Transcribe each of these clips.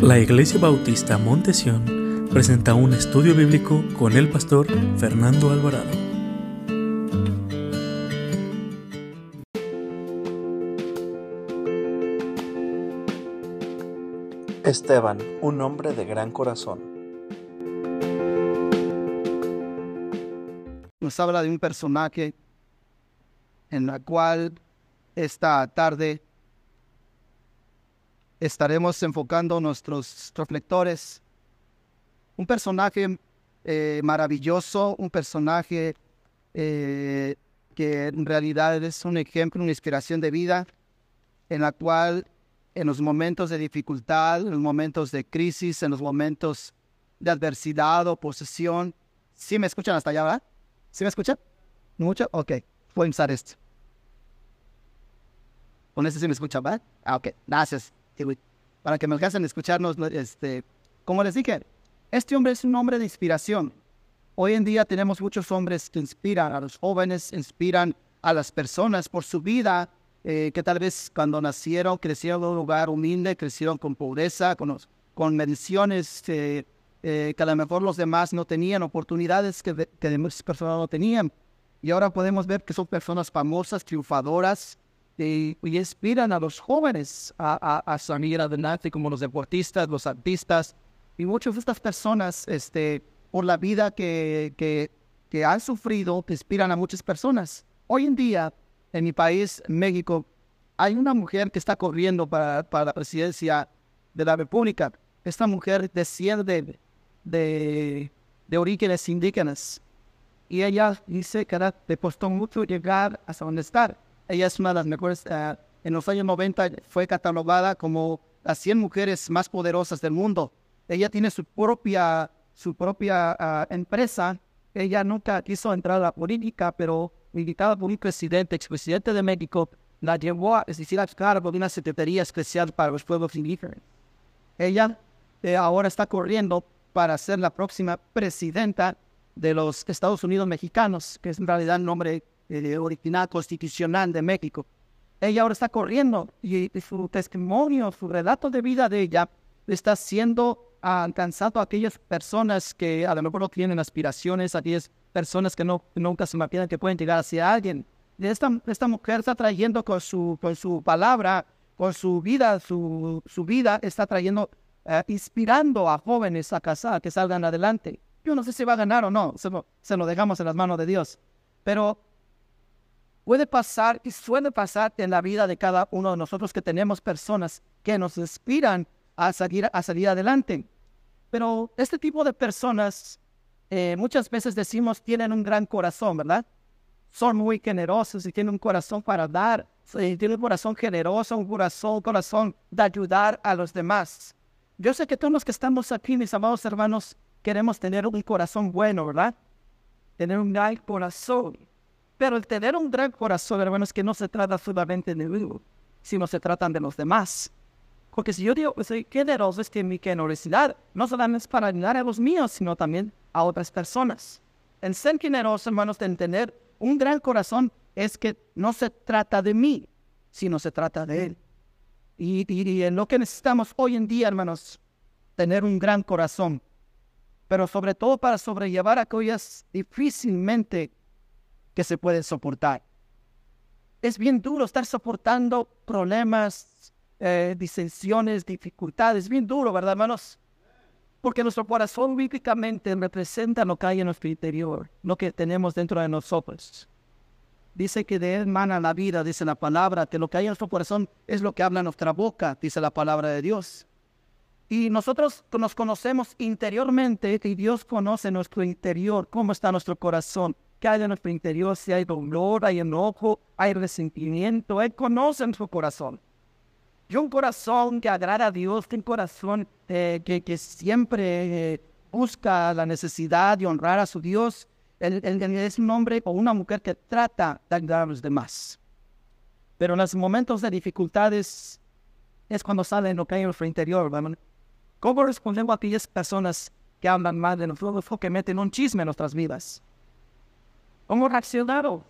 La Iglesia Bautista Montesión presenta un estudio bíblico con el pastor Fernando Alvarado. Esteban, un hombre de gran corazón. Nos habla de un personaje en la cual esta tarde estaremos enfocando nuestros reflectores. Un personaje eh, maravilloso, un personaje eh, que en realidad es un ejemplo, una inspiración de vida, en la cual en los momentos de dificultad, en los momentos de crisis, en los momentos de adversidad o posesión, ¿sí me escuchan hasta allá, verdad? ¿Sí me escuchan? ¿Mucho? Ok, voy a usar esto. Con este sí me escuchan, ¿verdad? Ah, ok, gracias para que me alcancen a escucharnos, este, como les dije, este hombre es un hombre de inspiración. Hoy en día tenemos muchos hombres que inspiran a los jóvenes, inspiran a las personas por su vida, eh, que tal vez cuando nacieron, crecieron en un lugar humilde, crecieron con pobreza, con, con mediciones eh, que a lo mejor los demás no tenían, oportunidades que, que personas no tenían. Y ahora podemos ver que son personas famosas, triunfadoras, y, inspiran a los jóvenes a, a, salir adelante como los deportistas, los artistas y muchas de estas personas, este, por la vida que, que, que han sufrido, inspiran a muchas personas. Hoy en día, en mi país, México, hay una mujer que está corriendo para, para la presidencia de la República. Esta mujer desciende de, de orígenes indígenas y ella dice que le costó mucho llegar hasta donde está ella es una de las mejores, eh, en los años 90 fue catalogada como las 100 mujeres más poderosas del mundo. Ella tiene su propia, su propia ah, empresa. Ella nunca quiso entrar a la política, pero invitada por un presidente, expresidente de México, la llevó a decir, a de una secretaría especial para los pueblos indígenas. Ella eh, ahora está corriendo para ser la próxima presidenta de los Estados Unidos mexicanos, que es en realidad el nombre eh, original constitucional de México. Ella ahora está corriendo y, su testimonio, su relato de vida de ella está siendo alcanzado a aquellas personas que a lo mejor no tienen aspiraciones, a aquellas personas que no, nunca se imaginan que pueden llegar hacia alguien. esta, esta mujer está trayendo con su, con su palabra, con su vida, su, su vida está trayendo, eh, inspirando a jóvenes a casar, que salgan adelante. Yo no sé si va a ganar o no, se se lo dejamos en las manos de Dios. Pero puede pasar y suele pasar en la vida de cada uno de nosotros que tenemos personas que nos inspiran a salir, a salir adelante. Pero este tipo de personas eh, muchas veces decimos tienen un gran corazón, ¿verdad? Son muy generosos y tienen un corazón para dar, tienen un corazón generoso, un corazón, un corazón de ayudar a los demás. Yo sé que todos los que estamos aquí, mis amados hermanos, queremos tener un corazón bueno, ¿verdad? Tener un gran corazón. Pero el tener un gran corazón, hermanos, que no se trata solamente de mí, sino se trata de los demás. Porque si yo digo que soy generoso, es que mi generosidad no solamente es para ayudar a los míos, sino también a otras personas. El ser generoso, hermanos, en tener un gran corazón, es que no se trata de mí, sino se trata de Él. Y, y en lo que necesitamos hoy en día, hermanos, tener un gran corazón. Pero sobre todo para sobrellevar aquellas difícilmente que se puede soportar. Es bien duro estar soportando problemas, eh, disensiones, dificultades. bien duro, ¿verdad, hermanos? Porque nuestro corazón bíblicamente representa lo que hay en nuestro interior, lo que tenemos dentro de nosotros. Dice que de él mana la vida, dice la palabra, que lo que hay en nuestro corazón es lo que habla nuestra boca, dice la palabra de Dios. Y nosotros nos conocemos interiormente y Dios conoce nuestro interior, cómo está nuestro corazón que hay en nuestro interior, si hay dolor, hay enojo, hay resentimiento, Él conoce nuestro corazón. Y un corazón que agrada a Dios, un corazón eh, que, siempre eh, busca la necesidad de honrar a su Dios, él, es un hombre o una mujer que trata de ayudar a los demás. Pero en los momentos de dificultades es cuando sale lo que hay en nuestro interior. ¿Cómo respondemos a aquellas personas que hablan mal de nosotros o que meten un chisme en nuestras vidas? ¿Cómo reaccionaron?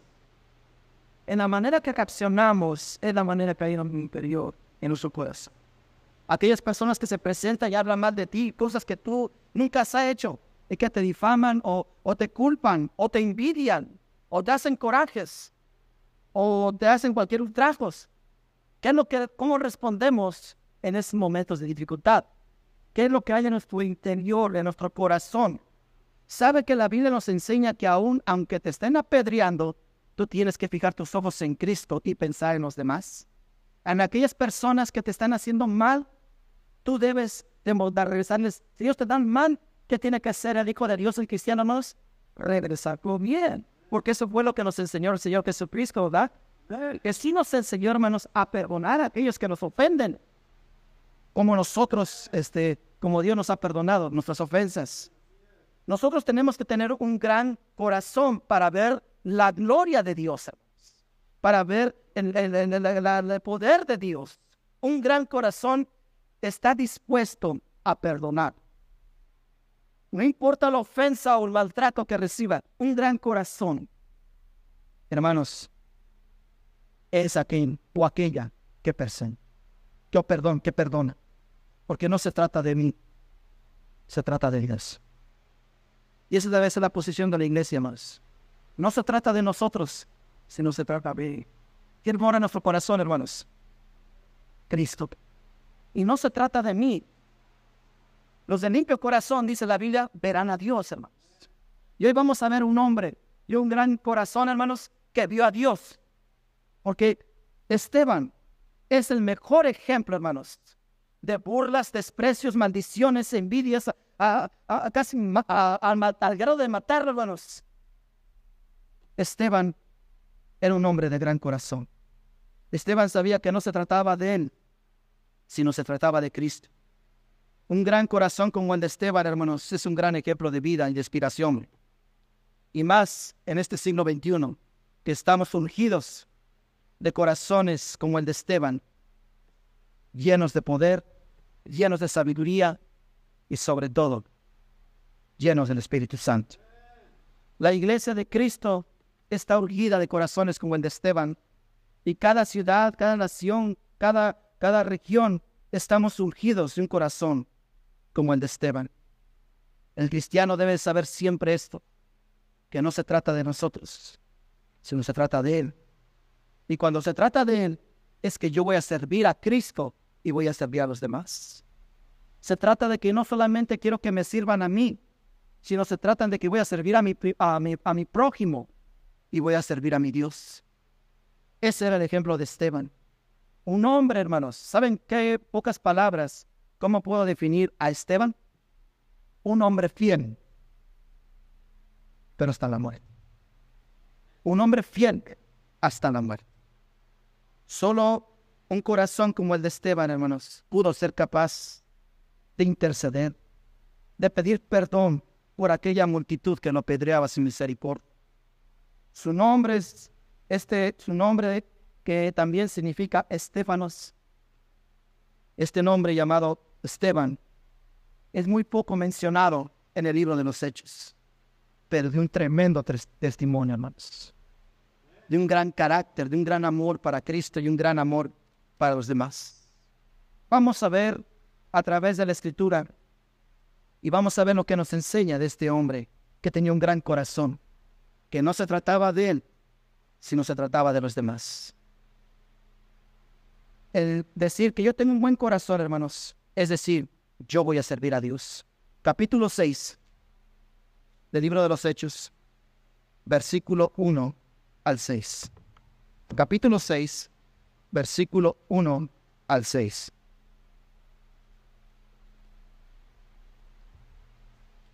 En la manera que reaccionamos es la manera que hay en el interior, en nuestro corazón. Aquellas personas que se presentan y hablan mal de ti, cosas que tú nunca has hecho, y que te difaman o, o te culpan o te envidian o te hacen corajes o te hacen cualquier ultrajo. ¿Qué es lo que, ¿Cómo respondemos en esos momentos de dificultad? ¿Qué es lo que hay en nuestro interior, en nuestro corazón? Sabe que la Biblia nos enseña que aún aunque te estén apedreando, tú tienes que fijar tus ojos en Cristo y pensar en los demás. En aquellas personas que te están haciendo mal, tú debes de regresarles. Si ellos te dan mal, ¿qué tiene que hacer el Hijo de Dios, el cristiano, hermanos? Regresarlo bien. Porque eso fue lo que nos enseñó el Señor Jesucristo, ¿verdad? Que sí nos enseñó, hermanos, a perdonar a aquellos que nos ofenden. Como nosotros, este, como Dios nos ha perdonado nuestras ofensas. Nosotros tenemos que tener un gran corazón para ver la gloria de Dios, para ver el, poder de Dios. Un gran corazón está dispuesto a perdonar. No importa la ofensa o el maltrato que reciba, un gran corazón. Hermanos, es aquel o aquella que persona, que perdón, que perdona. Porque no se trata de mí, se trata de Dios. Y esa debe ser la posición de la iglesia, más. No se trata de nosotros, sino se trata de ¿Quién mora en nuestro corazón, hermanos? Cristo. Y no se trata de mí. Los de limpio corazón, dice la Biblia, verán a Dios, hermanos. Y hoy vamos a ver un hombre y un gran corazón, hermanos, que vio a Dios. Porque Esteban es el mejor ejemplo, hermanos, de burlas, desprecios, maldiciones, envidias, a, casi al grado de matar, hermanos. Esteban era un hombre de gran corazón. Esteban sabía que no se trataba de él, sino se trataba de Cristo. Un gran corazón como el de Esteban, hermanos, es un gran ejemplo de vida y de inspiración. Y más en este siglo XXI, que estamos ungidos de corazones como el de Esteban, llenos de poder, llenos de sabiduría y sobre todo llenos del Espíritu Santo. La iglesia de Cristo está urgida de corazones como el de Esteban. Y cada ciudad, cada nación, cada, cada región, estamos urgidos de un corazón como el de Esteban. El cristiano debe saber siempre esto, que no se trata de nosotros, sino se trata de Él. Y cuando se trata de Él, es que yo voy a servir a Cristo y voy a servir a los demás. Se trata de que no solamente quiero que me sirvan a mí, sino se trata de que voy a servir a mi, a mi, a mi prójimo, y voy a servir a mi Dios. Ese era el ejemplo de Esteban. Un hombre, hermanos. ¿Saben qué pocas palabras? ¿Cómo puedo definir a Esteban? Un hombre fiel, pero hasta la muerte. Un hombre fiel hasta la muerte. Solo un corazón como el de Esteban, hermanos, pudo ser capaz de interceder, de pedir perdón por aquella multitud que lo apedreaba sin misericordia. Su nombre es este, su nombre que también significa Estefanos. Este nombre llamado Esteban es muy poco mencionado en el libro de los Hechos, pero de un tremendo testimonio, hermanos. De un gran carácter, de un gran amor para Cristo y un gran amor para los demás. Vamos a ver a través de la escritura y vamos a ver lo que nos enseña de este hombre que tenía un gran corazón que no se trataba de él, sino se trataba de los demás. El decir que yo tengo un buen corazón, hermanos, es decir, yo voy a servir a Dios. Capítulo 6 del libro de los Hechos, versículo 1 al 6. Capítulo 6, versículo 1 al 6.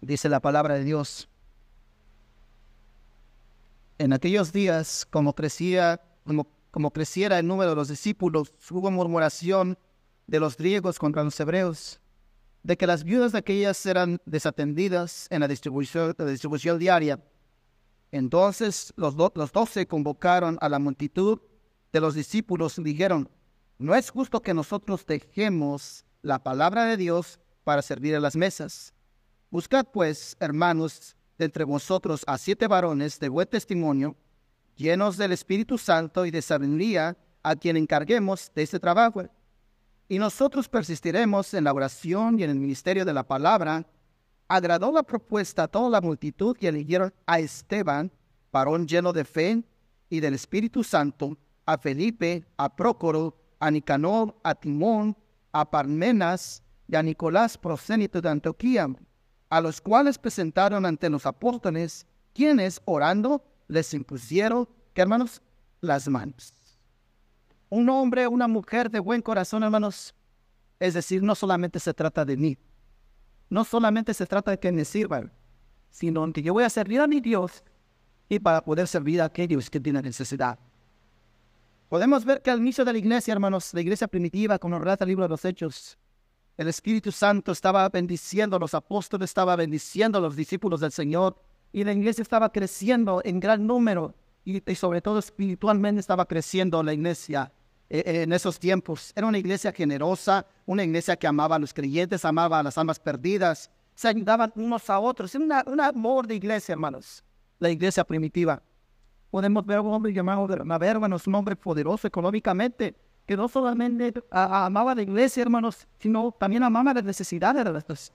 Dice la palabra de Dios. En aquellos días, como crecía, como, como creciera el número de los discípulos, hubo murmuración de los griegos contra los hebreos, de que las viudas de aquellas eran desatendidas en la distribución, la distribución diaria. Entonces los, los doce convocaron a la multitud de los discípulos y dijeron, no es justo que nosotros dejemos la palabra de Dios para servir a las mesas. Buscad pues, hermanos, entre vosotros a siete varones de buen testimonio, llenos del Espíritu Santo y de sabiduría, a quien encarguemos de este trabajo. y nosotros persistiremos en la oración y en el ministerio de la palabra, agradó la propuesta a toda la multitud y eligieron a Esteban, varón lleno de fe y del Espíritu Santo, a Felipe, a Prócoro, a Nicanor, a Timón, a Parmenas y a Nicolás, prosénito de Antioquía, a los cuales presentaron ante los apóstoles, quienes, orando, les impusieron, ¿qué hermanos? Las manos un hombre, una mujer de buen corazón, hermanos. Es decir, no solamente se trata de mí, no solamente se trata de que me sirvan, sino que yo voy a servir a mi Dios y para poder servir a aquellos que tienen necesidad. Podemos ver que al inicio de la iglesia, hermanos, la iglesia primitiva, como relata el libro de los Hechos, el Espíritu Santo estaba bendiciendo los apóstoles, estaba bendiciendo a los discípulos del Señor, y la iglesia estaba creciendo en gran número, y, sobre todo espiritualmente estaba creciendo la iglesia. Eh, en esos tiempos. Era una iglesia generosa, una iglesia que amaba a los creyentes, amaba a las almas perdidas, se ayudaban unos a otros. Era un amor de iglesia, hermanos, la iglesia primitiva. Podemos ver a un hombre llamado Bernabé, hermanos, un hombre poderoso económicamente, que no solamente amaba la iglesia, hermanos, sino también amaba las necesidades de las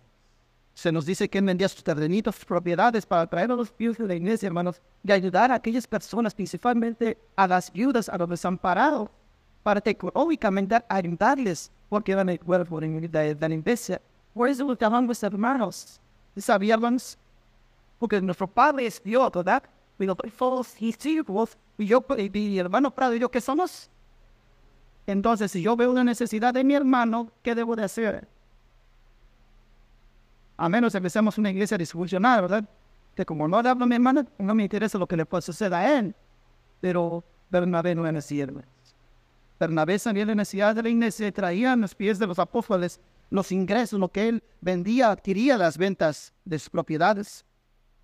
se nos dice que vendía sus terrenitos, sus propiedades para traer a los pies de la iglesia, hermanos, y ayudar a aquellas personas, principalmente a las viudas, a los desamparados, para económicamente ayudarles, porque eran el cuerpo de, la iglesia. Por eso estaban los hermanos. ¿Sabíamos? Porque nuestro Padre es Dios, ¿verdad? Pero todos discípulos, y yo, y mi hermano Prado y yo, ¿qué somos? Entonces, si yo veo una necesidad de mi hermano, ¿qué debo de hacer? A menos que seamos una iglesia disfuncional, ¿verdad? Que como no le hablo a mi hermano, no me interesa lo que le pueda suceder a él. Pero Bernabé no era hermano. Bernabé sabía la necesidad de la iglesia y traía a los pies de los apóstoles los ingresos, lo que él vendía, adquiría las ventas de sus propiedades.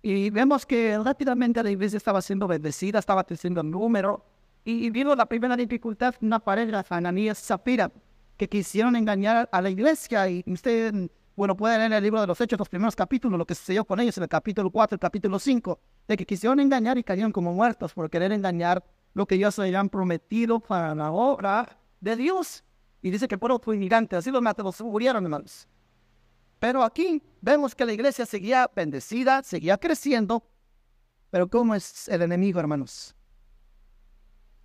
Y vemos que rápidamente la iglesia estaba siendo bendecida, estaba creciendo el número. Y vino la primera dificultad, una pareja, Ananías y Zafira, que quisieron engañar a la iglesia. Y usted, bueno, puede leer el libro de los Hechos, los primeros capítulos, lo que sucedió con ellos en el capítulo 4, el capítulo 5, de que quisieron engañar y cayeron como muertos por querer engañar lo que ellos habían prometido para la obra de Dios. Y dice que por otro inmigrante, así los los murieron, hermanos. Pero aquí vemos que la iglesia seguía bendecida, seguía creciendo. Pero ¿cómo es el enemigo, hermanos?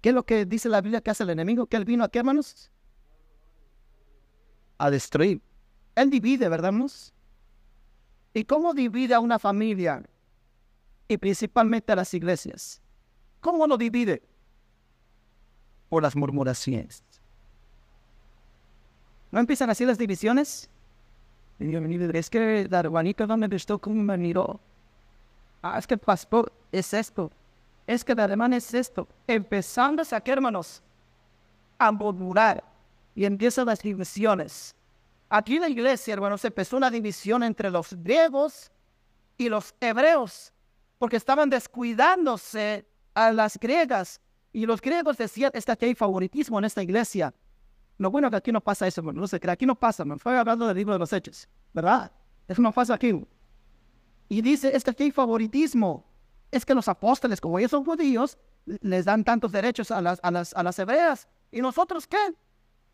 ¿Qué es lo que dice la Biblia que hace el enemigo? Que él vino aquí, hermanos, a destruir. Él divide, ¿verdad, hermanos? ¿Y cómo divide a una familia? Y principalmente a las iglesias. ¿Cómo lo divide? por las murmuraciones. ¿No empiezan así las divisiones? Es que la no me gustó como me miró. Ah, es que el pastor es esto. Es que la hermana es esto. Empezando a sacar, hermanos, a murmurar. Y empiezan las divisiones. Aquí en la iglesia, hermanos, empezó una división entre los griegos y los hebreos. Porque estaban descuidándose a las griegas y los griegos decían, está que hay favoritismo en esta iglesia. Lo bueno que aquí no pasa eso, no sé, que aquí no pasa, me fue hablando del libro de los hechos, ¿verdad? Eso no pasa aquí. Y dice, es que hay favoritismo. Es que los apóstoles, como ellos son judíos, les dan tantos derechos a las, a las, a las hebreas. ¿Y nosotros qué?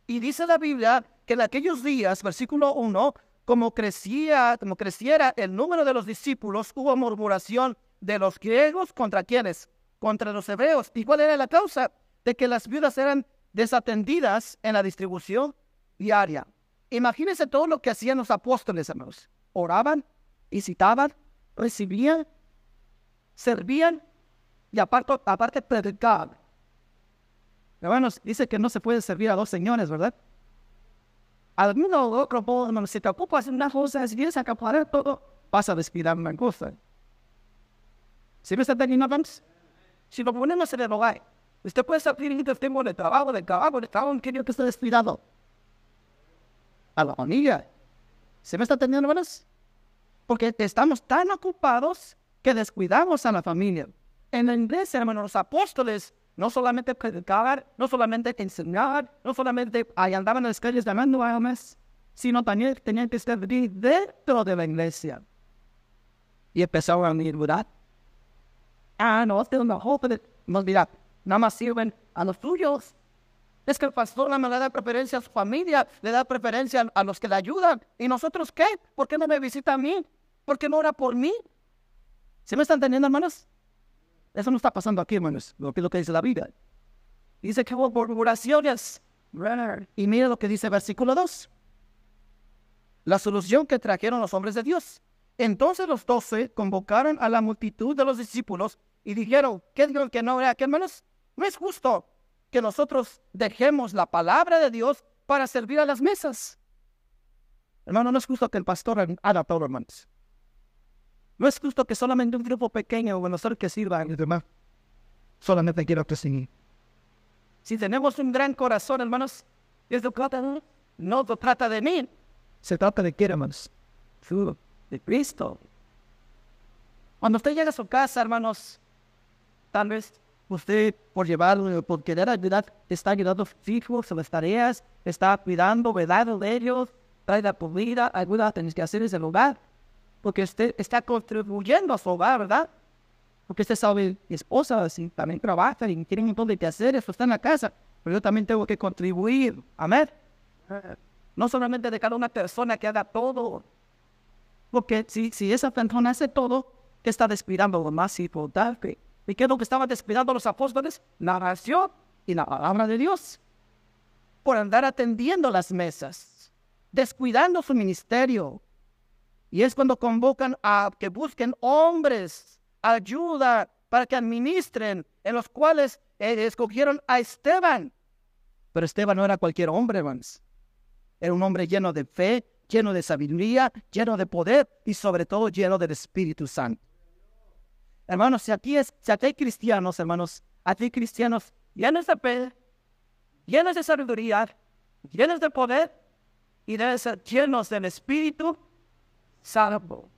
Y dice la Biblia que en aquellos días, versículo 1, como crecía, como creciera el número de los discípulos, hubo murmuración de los griegos contra quienes? contra los hebreos. ¿Y cuál era la causa? De que las viudas eran desatendidas en la distribución diaria. Imagínense todo lo que hacían los apóstoles, hermanos. Oraban, visitaban, recibían, servían y aparte, aparte predicaban. Hermanos, dice que no se puede servir a dos señores, ¿verdad? Alguno otro modo, hermanos, si te ocupas de una cosa, si quieres acaparar todo, vas a descuidar una cosa. ¿Sí me está entendiendo, hermanos? Si lo ponemos en el hogar, usted puede estar dirigiendo el tiempo de trabajo, de trabajo, de trabajo, que que esté descuidado. A la familia. ¿Se me está entendiendo, hermanos? Porque estamos tan ocupados que descuidamos a la familia. En la iglesia, hermanos, los apóstoles no solamente predicaban, no solamente enseñaban, no solamente andaban en las calles llamando a almas, sino también tenían que estar dentro de la iglesia. Y empezaron a ¿verdad? ah, no, es mejor, pero no, mira, nada más sirven a los tuyos. Es que el pastor no le da preferencia a su familia, le da preferencia a los que le ayudan. ¿Y nosotros qué? ¿Por qué no me visita a mí? ¿Por qué no ora por mí? ¿Se me están entendiendo, hermanos? Eso no está pasando aquí, hermanos. Lo que lo que dice la Biblia. Dice que hubo murmuraciones. Y mira lo que dice el versículo 2. La solución que trajeron los hombres de Dios. Entonces los doce convocaron a la multitud de los discípulos y dijeron, ¿qué dijeron que no era? ¿Qué hermanos? No es justo que nosotros dejemos la palabra de Dios para servir a las mesas. Hermano, no es justo que el pastor haga todo, hermanos. No es justo que solamente un grupo pequeño o nosotros que sirva los demás. Solamente quiero que sí. Si tenemos un gran corazón, hermanos, es no se trata de mí. Se trata de quién, hermanos. De Cristo. Cuando usted llega a su casa, hermanos, tal vez usted por llevarlo, por querer ayudar, está ayudando a sus hijos, a las tareas, está cuidando, ¿verdad? De ellos, trae la comida, ayuda a tener que hacer ese lugar, porque usted está contribuyendo a su hogar, ¿verdad? Porque usted sabe, mi esposa también trabaja y tiene un montón de eso está en la casa, pero yo también tengo que contribuir, amén. No solamente de cada una persona que haga todo, porque si, si esa persona hace todo, ¿qué está descuidando lo más importante? ¿Y qué es lo que estaban descuidando los apóstoles? La oración y la palabra de Dios. Por andar atendiendo las mesas, descuidando su ministerio. Y es cuando convocan a que busquen hombres, ayuda para que administren, en los cuales eh, escogieron a Esteban. Pero Esteban no era cualquier hombre, hermanos. Era un hombre lleno de fe, lleno de sabiduría, lleno de poder y sobre todo lleno del Espíritu Santo. Hermanos, si aquí, es, si aquí hay cristianos, hermanos, aquí hay cristianos llenos de fe, llenos de sabiduría, llenos de poder y ser llenos del Espíritu Santo.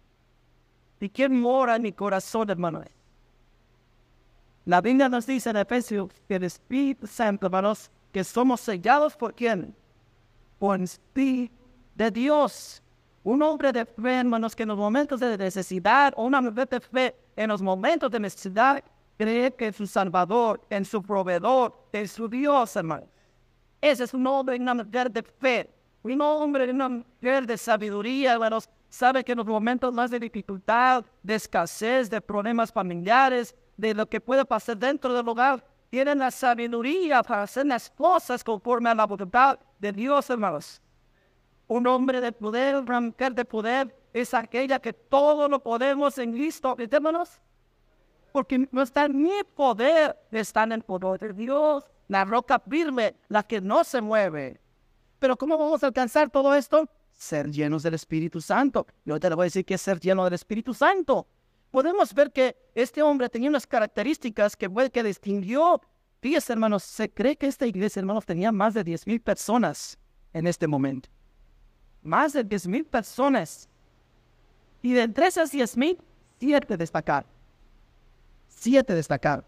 ¿Y quién mora en mi corazón, hermano? La Biblia nos dice en Efesios que el Espíritu Santo, hermanos, que somos sellados por quién? Por el Espíritu de Dios. Un hombre de fe, hermanos, que en los momentos de necesidad, o una mujer de fe, en los momentos de necesidad, cree que es su Salvador, en su proveedor, en su Dios, hermano. Ese es un hombre y una mujer de fe, un hombre y una mujer de sabiduría, hermanos. Sabe que en los momentos más de dificultad, de escasez, de problemas familiares, de lo que puede pasar dentro del hogar, tienen la sabiduría para hacer las cosas conforme a la voluntad de Dios, hermanos. Un hombre de poder, una mujer de poder, es aquella que todo lo podemos en Cristo. ¿Entendemos? Porque no está en mi poder, está en el poder de Dios. La roca firme, la que no se mueve. Pero ¿cómo vamos a alcanzar todo esto? Ser llenos del Espíritu Santo. Yo te le voy a decir que es ser lleno del Espíritu Santo. Podemos ver que este hombre tenía unas características que, que distinguió. Fíjense, hermanos, se cree que esta iglesia, hermanos, tenía más de 10 mil personas en este momento más de 10 mil personas. Y de entre esas 10 mil, siete destacar. Siete destacar.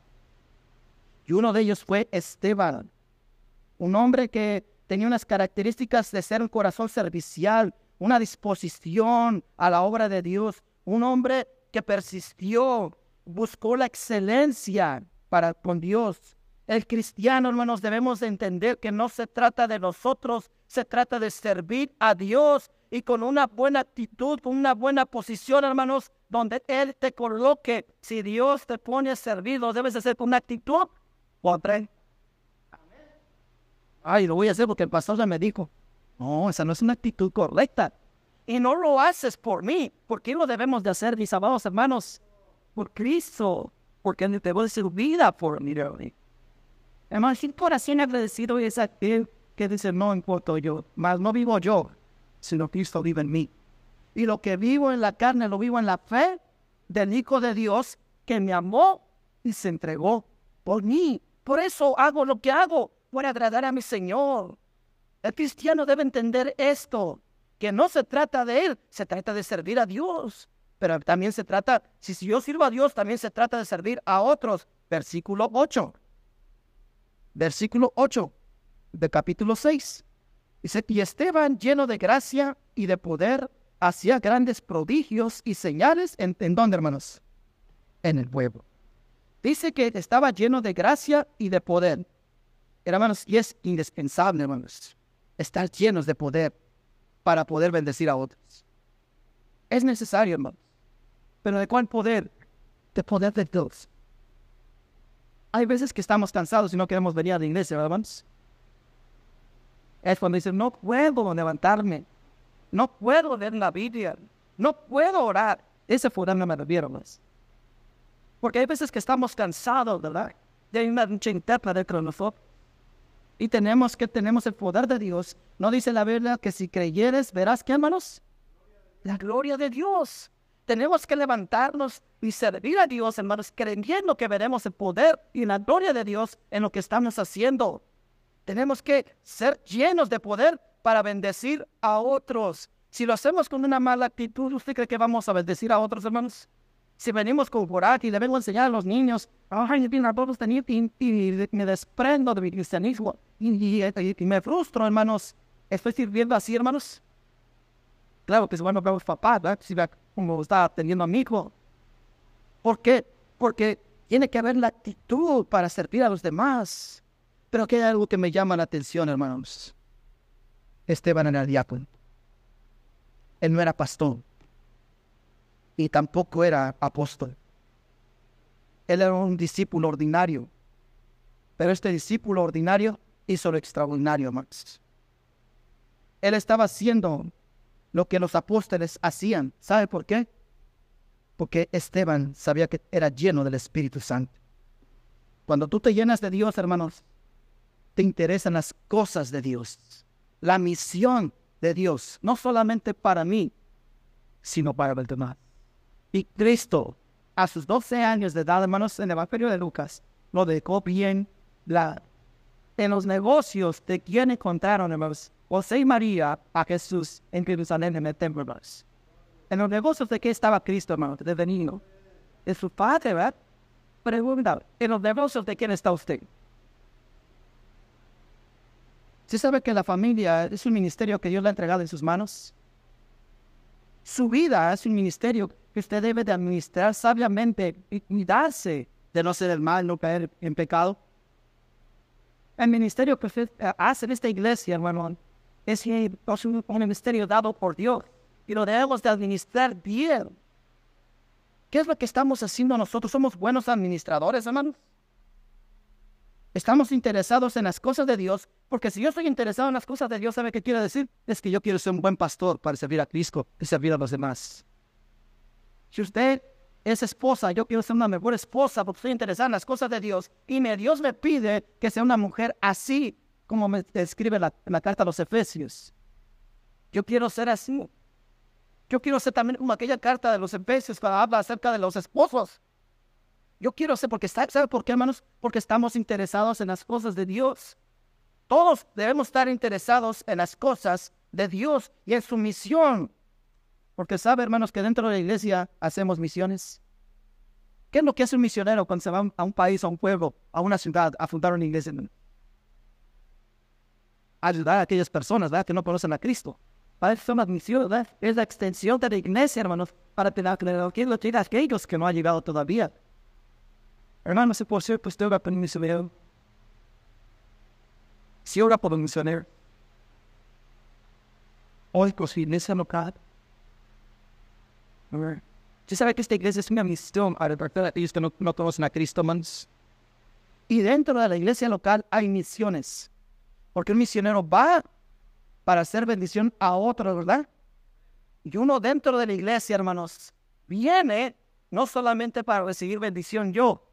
Y uno de ellos fue Esteban, un hombre que tenía unas características de ser un corazón servicial, una disposición a la obra de Dios, un hombre que persistió, buscó la excelencia para con Dios, el cristiano, hermanos, debemos de entender que no se trata de nosotros, se trata de servir a Dios y con una buena actitud, con una buena posición, hermanos, donde Él te coloque. Si Dios te pone a servir, lo debes hacer con una actitud otra. Ay, lo voy a hacer porque el pastor ya me dijo. No, esa no es una actitud correcta. Y no lo haces por mí. ¿Por qué lo debemos de hacer, mis amados hermanos? Por Cristo. Porque voy a decir vida por mí. Hermano, sin corazón agradecido es aquel que dice, no importa yo, mas no vivo yo, sino Cristo vive en mí. Y lo que vivo en la carne lo vivo en la fe del Hijo de Dios que me amó y se entregó por mí. Por eso hago lo que hago, agradar a mi Señor. El cristiano debe entender esto, que no se trata de él, se trata de servir a Dios. Pero también se trata, si yo sirvo a Dios, también se trata de servir a otros. Versículo 8 versículo 8 de capítulo 6. Dice, y Esteban lleno de gracia y de poder hacía grandes prodigios y señales en dónde, hermanos? En el pueblo. Dice que estaba lleno de gracia y de poder. Hermanos, y es indispensable, hermanos, estar llenos de poder para poder bendecir a otros. Es necesario, hermanos. Pero ¿de cuál poder? De poder de Dios. Hay veces que estamos cansados y no queremos venir a la iglesia, hermanos. Es cuando dicen, no puedo levantarme, no puedo leer la Biblia, no puedo orar. Ese fue una maravilla, hermanos. Porque hay veces que estamos cansados, ¿verdad? De una lucha interna dentro de nosotros. Y tenemos que tenemos el poder de Dios. ¿No dice la Biblia que si creyeres verás qué, hermanos? La gloria de Dios. Tenemos que levantarnos y servir a Dios, hermanos, creyendo que veremos el poder y la gloria de Dios en lo que estamos haciendo. Tenemos que ser llenos de poder para bendecir a otros. Si lo hacemos con una mala actitud, ¿usted cree que vamos a bendecir a otros, hermanos? Si venimos con coraje y le vengo a enseñar a los niños, ay, y, y, me desprendo de mi cristianismo y, y, me frustro, hermanos. ¿Estoy sirviendo así, hermanos? Claro que bueno ver papá, ¿verdad? Si ve cómo está teniendo a mi hijo. ¿Por qué? Porque tiene que haber la actitud para servir a los demás. Pero aquí hay algo que me llama la atención, hermanos. Esteban era diácono. Él no era pastor y tampoco era apóstol. Él era un discípulo ordinario, pero este discípulo ordinario hizo lo extraordinario, Max. Él estaba haciendo lo que los apóstoles hacían. ¿Sabe por qué? Porque Esteban sabía que era lleno del Espíritu Santo. Cuando tú te llenas de Dios, hermanos, te interesan las cosas de Dios, la misión de Dios, no solamente para mí, sino para los demás. Y Cristo, a sus 12 años de edad, hermanos, en el Evangelio de Lucas, lo dejó bien la, en los negocios de quien encontraron, hermanos, José y María a Jesús en Jerusalén en el templo, hermanos. En los negocios de qué estaba Cristo, hermanos, de venido. De su padre, ¿verdad? Pregunta, ¿en los negocios de quién está usted? ¿Sí sabe que la familia es un ministerio que Dios le ha entregado en sus manos? Su vida es un ministerio que usted debe de administrar sabiamente y cuidarse de no ser el mal, no caer en pecado. El ministerio que usted eh, hace en esta iglesia, hermano, es un, ministerio dado por Dios y lo debemos de administrar bien. ¿Qué es lo que estamos haciendo nosotros? ¿Somos buenos administradores, hermanos? Estamos interesados en las cosas de Dios, porque si yo estoy interesado en las cosas de Dios, ¿sabe qué quiere decir? Es que yo quiero ser un buen pastor para servir a Cristo y servir a los demás. Si usted es esposa, yo quiero ser una mejor esposa porque estoy interesada en las cosas de Dios y me, Dios me pide que sea una mujer así como me describe la, la carta a los Efesios. Yo quiero ser así. Yo quiero ser también como aquella carta de los Efesios que habla acerca de los esposos. Yo quiero ser, porque ¿sabe por qué, hermanos? Porque estamos interesados en las cosas de Dios. Todos debemos estar interesados en las cosas de Dios y en su misión. Porque sabe, hermanos, que dentro de la iglesia hacemos misiones. ¿Qué es lo que hace un misionero cuando se va a un país, a un pueblo, a una ciudad, a fundar una iglesia? Ayudar a aquellas personas ¿verdad? que no conocen a Cristo. Para eso son las misiones, ¿verdad? Es la extensión de la iglesia, hermanos, para tener que a aquellos que no han llegado todavía. Hermano, se puede ser, pues ora por un misionero. Si ora por un misionero, hoy pues si esa local. ¿Usted sabe que esta iglesia es una misión a aquellos que no, no conocen a Cristo? Y dentro de la iglesia local hay misiones. Porque un misionero va para hacer bendición a otros, ¿verdad? Y uno dentro de la iglesia, hermanos, viene no solamente para recibir bendición yo,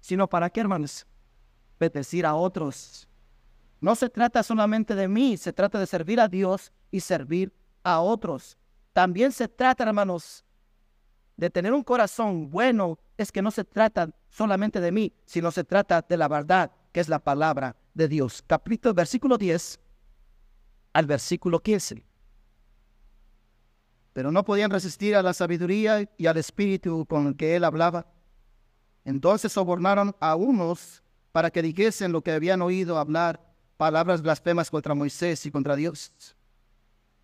sino para qué, hermanos? Bendecir a otros. No se trata solamente de mí, se trata de servir a Dios y servir a otros. También se trata, hermanos, de tener un corazón bueno. Es que no se trata solamente de mí, sino se trata de la verdad, que es la palabra de Dios. Capítulo, versículo 10 al versículo 15. Pero no podían resistir a la sabiduría y al espíritu con el que él hablaba entonces sobornaron a unos para que dijesen lo que habían oído hablar, palabras blasfemas contra Moisés y contra Dios.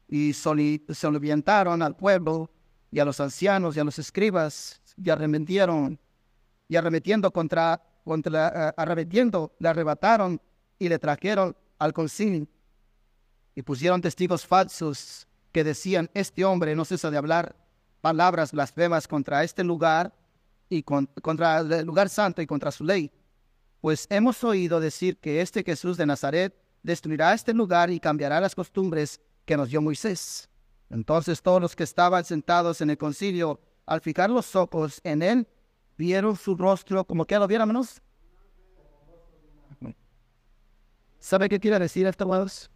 Y soliviantaron al pueblo y a los ancianos y a los escribas y arremetieron y arremetiendo contra, contra arremetiendo, le arrebataron y le trajeron al concilio y pusieron testigos falsos que decían, este hombre no cesa de hablar palabras blasfemas contra este lugar y contra el lugar santo y contra su ley. Pues hemos oído decir que este Jesús de Nazaret destruirá este lugar y cambiará las costumbres que nos dio Moisés. Entonces todos los que estaban sentados en el concilio, al fijar los ojos en él, vieron su rostro como que lo viéramos. ¿Sabe qué quiere decir esto, hermanos?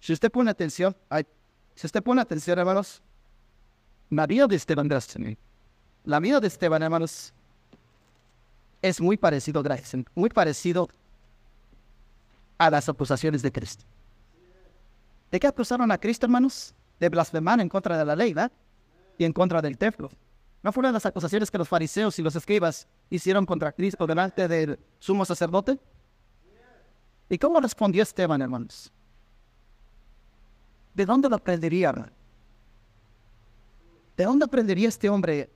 Si usted pone atención, si usted pone atención, hermanos, la vida de Esteban la vida de Esteban, hermanos, es muy parecido, gracias, muy parecido a las acusaciones de Cristo. ¿De qué acusaron a Cristo, hermanos? De blasfemar en contra de la ley, ¿verdad? Y en contra del templo. ¿No fueron las acusaciones que los fariseos y los escribas hicieron contra Cristo delante del sumo sacerdote? ¿Y cómo respondió Esteban, hermanos? ¿De dónde lo aprendería? ¿De dónde aprendería este hombre,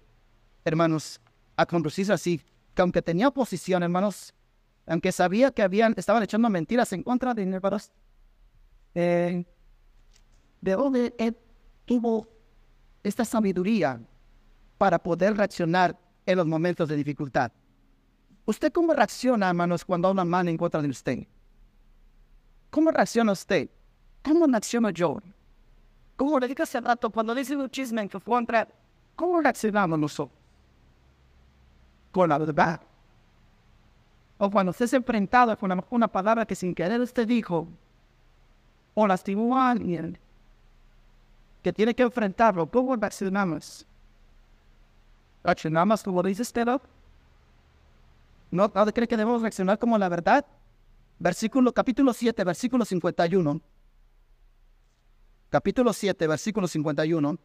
hermanos, a conducirse así? Que aunque tenía oposición, hermanos, aunque sabía que habían, estaban echando mentiras en contra de hermanos, eh, ¿de dónde él tuvo esta sabiduría para poder reaccionar en los momentos de dificultad? ¿Usted cómo reacciona, hermanos, cuando una mano en contra de usted? ¿Cómo reacciona usted? ¿Cómo reacciono yo? ¿Cómo le dije hace rato, cuando dice un chisme en contra, ¿cómo reaccionamos nosotros? Con la verdad. O cuando estés enfrentado con una, una palabra que sin querer usted dijo, o lastimó a alguien, que tiene que enfrentarlo, ¿cómo reaccionamos? ¿Reaccionamos como dice Esteban? ¿No, ¿No cree que debemos reaccionar como la verdad? Versículo, capítulo 7, versículo 51. Capítulo 7, versículo 51.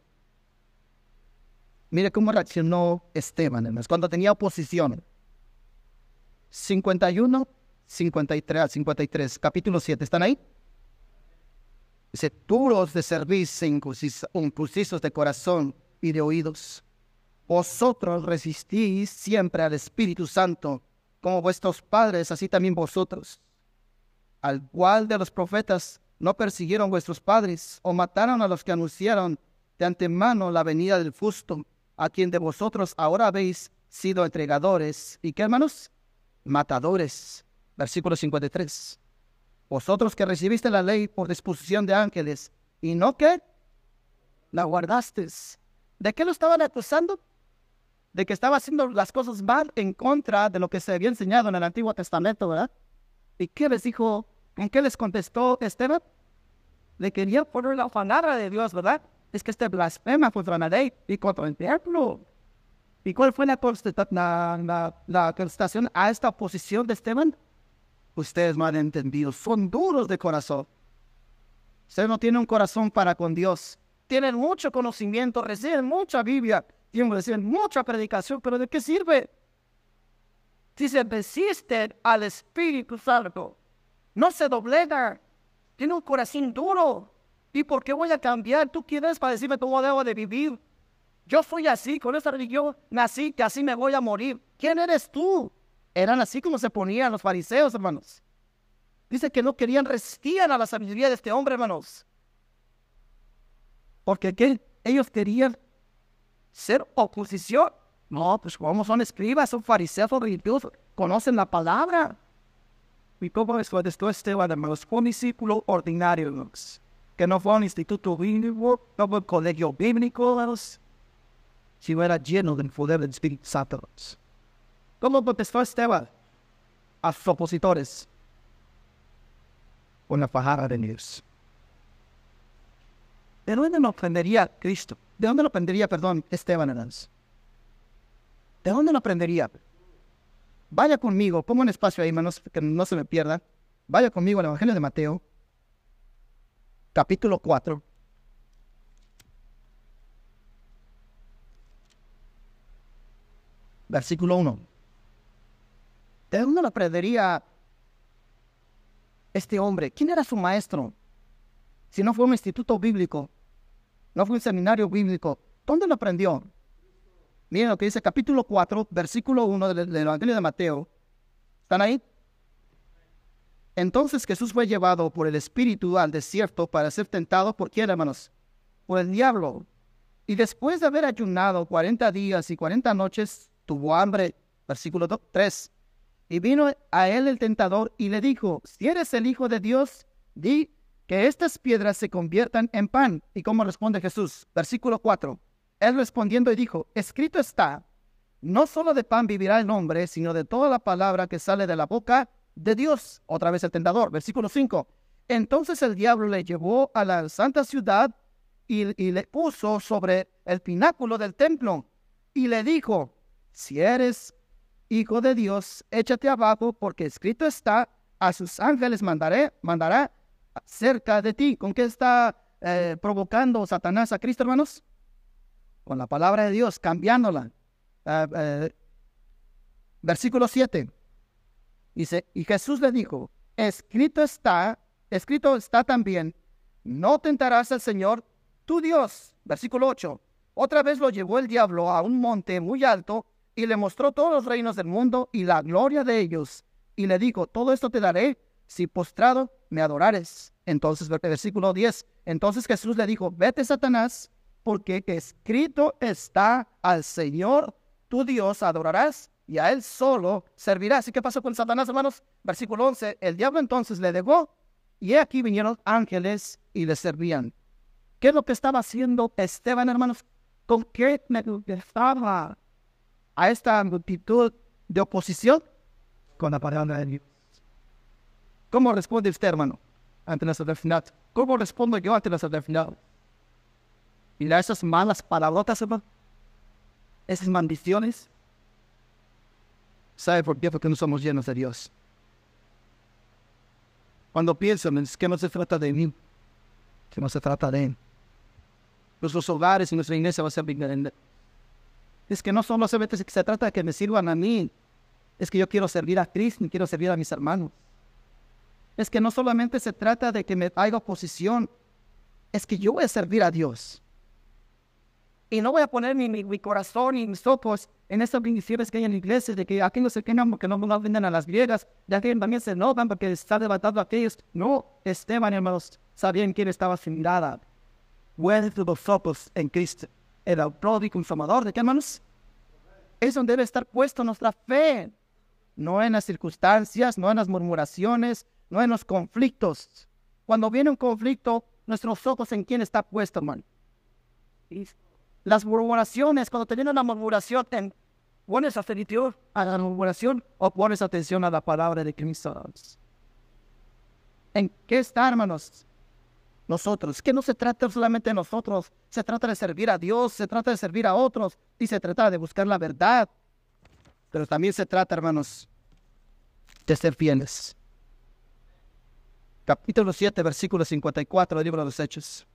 Mire cómo reaccionó Esteban, hermanos, cuando tenía oposición. 51, 53, 53, capítulo 7, ¿están ahí? Dice, duros de servicio, incursisos de corazón y de oídos. Vosotros resistís siempre al Espíritu Santo, como vuestros padres, así también vosotros. Al cual de los profetas no persiguieron vuestros padres, o mataron a los que anunciaron de antemano la venida del fusto, a quien de vosotros ahora habéis sido entregadores. ¿Y qué hermanos? Matadores. Versículo 53. Vosotros que recibiste la ley por disposición de ángeles, y no que la guardasteis. ¿De qué lo estaban acusando? De que estaba haciendo las cosas mal en contra de lo que se había enseñado en el Antiguo Testamento, ¿verdad? ¿Y qué les dijo? ¿En qué les contestó Esteban? Le quería poner la palabra de Dios, ¿verdad? Es que este blasfema contra la ley y contra el templo. ¿Y cuál fue la, la, la contestación a esta oposición de Esteban? Ustedes no han entendido, son duros de corazón. Ustedes no tienen un corazón para con Dios. Tienen mucho conocimiento, reciben mucha Biblia, reciben mucha predicación, pero ¿de qué sirve? Si se resisten al Espíritu Santo, no se doblega, tiene un corazón duro. ¿Y por qué voy a cambiar? ¿Tú quieres para decirme cómo debo de vivir? Yo soy así, con esta religión nací, que así me voy a morir. ¿Quién eres tú? Eran así como se ponían los fariseos, hermanos. Dice que no querían, resistían a la sabiduría de este hombre, hermanos. Porque ¿qué? ellos querían ser oposición. No, pues como son escribas, son fariseos religiosos, conocen la palabra. Y como es esto Esteban, hermanos, fue un discípulo ordinario, hermanos. Que no fue un instituto bíblico, no fue un colegio bíblico, hermanos. Sino era lleno del poder del Espíritu Santo. ¿Cómo contestó Esteban a sus opositores? Una fajada de Dios. ¿De dónde lo aprendería Cristo? ¿De dónde lo aprendería, perdón, Esteban hermanos? ¿De dónde lo aprendería? Vaya conmigo, pongo un espacio ahí, hermanos, que no se me pierda. Vaya conmigo al Evangelio de Mateo, capítulo 4. Versículo 1. ¿De dónde lo aprendería este hombre? ¿Quién era su maestro? Si no fue un instituto bíblico, no fue un seminario bíblico, ¿dónde lo aprendió? Miren lo que dice capítulo 4, versículo 1 del, Evangelio de Mateo. ¿Están ahí? Entonces Jesús fue llevado por el Espíritu al desierto para ser tentado por quién, hermanos? Por el diablo. Y después de haber ayunado cuarenta días y cuarenta noches, tuvo hambre. Versículo 3. Y vino a él el tentador y le dijo, si eres el Hijo de Dios, di que estas piedras se conviertan en pan. ¿Y cómo responde Jesús? Versículo 4. Él respondiendo y dijo, escrito está, no solo de pan vivirá el hombre, sino de toda la palabra que sale de la boca de Dios. Otra vez el tentador. Versículo 5. Entonces el diablo le llevó a la santa ciudad y, y le puso sobre el pináculo del templo y le dijo, si eres Hijo de Dios, échate abajo, porque escrito está, a sus ángeles mandaré, mandará cerca de ti. ¿Con qué está eh, provocando Satanás a Cristo, hermanos? Con la palabra de Dios, cambiándola. Ah, eh, versículo 7. Dice, y Jesús le dijo, escrito está, escrito está también, no tentarás al Señor tu Dios. Versículo 8. Otra vez lo llevó el diablo a un monte muy alto y le mostró todos los reinos del mundo y la gloria de ellos. Y le dijo, todo esto te daré si postrado me adorares. Entonces, versículo 10, entonces Jesús le dijo, vete Satanás, porque escrito está al Señor tu Dios adorarás y a Él solo servirás. ¿Y qué pasó con Satanás, hermanos? Versículo 11, el diablo entonces le dejó y aquí vinieron ángeles y le servían. ¿Qué es lo que estaba haciendo Esteban, hermanos? ¿Con qué me estaba a esta multitud de oposición con la palabra de Dios. ¿Cómo responde usted, hermano, ante la final? ¿Cómo respondo yo ante la final? Mira esas malas palabrotas, hermano. Esas maldiciones. ¿Sabe por qué? Porque no somos llenos de Dios. Cuando piensan es que no se trata de mí, que no se trata de Él. Nuestros hogares y nuestra iglesia va a ser es que no solo se, se trata de que me sirvan a mí, es que yo quiero servir a Cristo y quiero servir a mis hermanos. Es que no solamente se trata de que me haga oposición, es que yo voy a servir a Dios. Y no voy a poner mi, corazón y mis ojos en estas bendiciones que hay en la iglesia, de que aquellos se quejan porque no, no venden a las griegas, de que también se enojan porque está levantando a aquellos. No, Esteban, hermanos, sabían quién estaba sin mirada. Vuelve los ojos en Cristo el autor y consumador de qué hermanos? Es donde debe estar puesto nuestra fe, no en las circunstancias, no en las murmuraciones, no en los conflictos. Cuando viene un conflicto, nuestros ojos en quién está puesto, hermano. Las murmuraciones, cuando te una murmuración, ¿pones atención a la murmuración o pones atención a la palabra de Cristo? ¿En qué está, hermanos? Nosotros. Que no se trata solamente de nosotros, se trata de servir a Dios, se trata de servir a otros y se trata de buscar la verdad. Pero también se trata, hermanos, de ser fieles. Capítulo 7, versículo 54 del libro de los Hechos.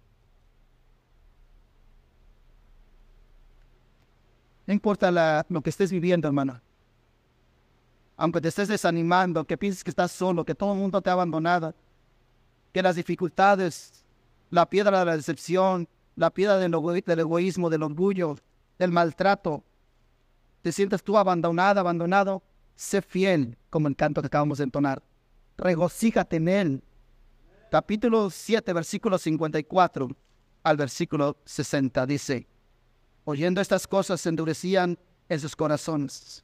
No importa lo que estés viviendo, hermano. Aunque te estés desanimando, que pienses que estás solo, que todo el mundo te ha abandonado, que las dificultades la piedra de la decepción, la piedra del, egoísmo, del orgullo, del maltrato. Te sientes tú abandonada, abandonado. Sé fiel, como el canto que acabamos de entonar. Regocíjate en él. Capítulo 7, versículo 54 al versículo 60 dice, oyendo estas cosas se endurecían en sus corazones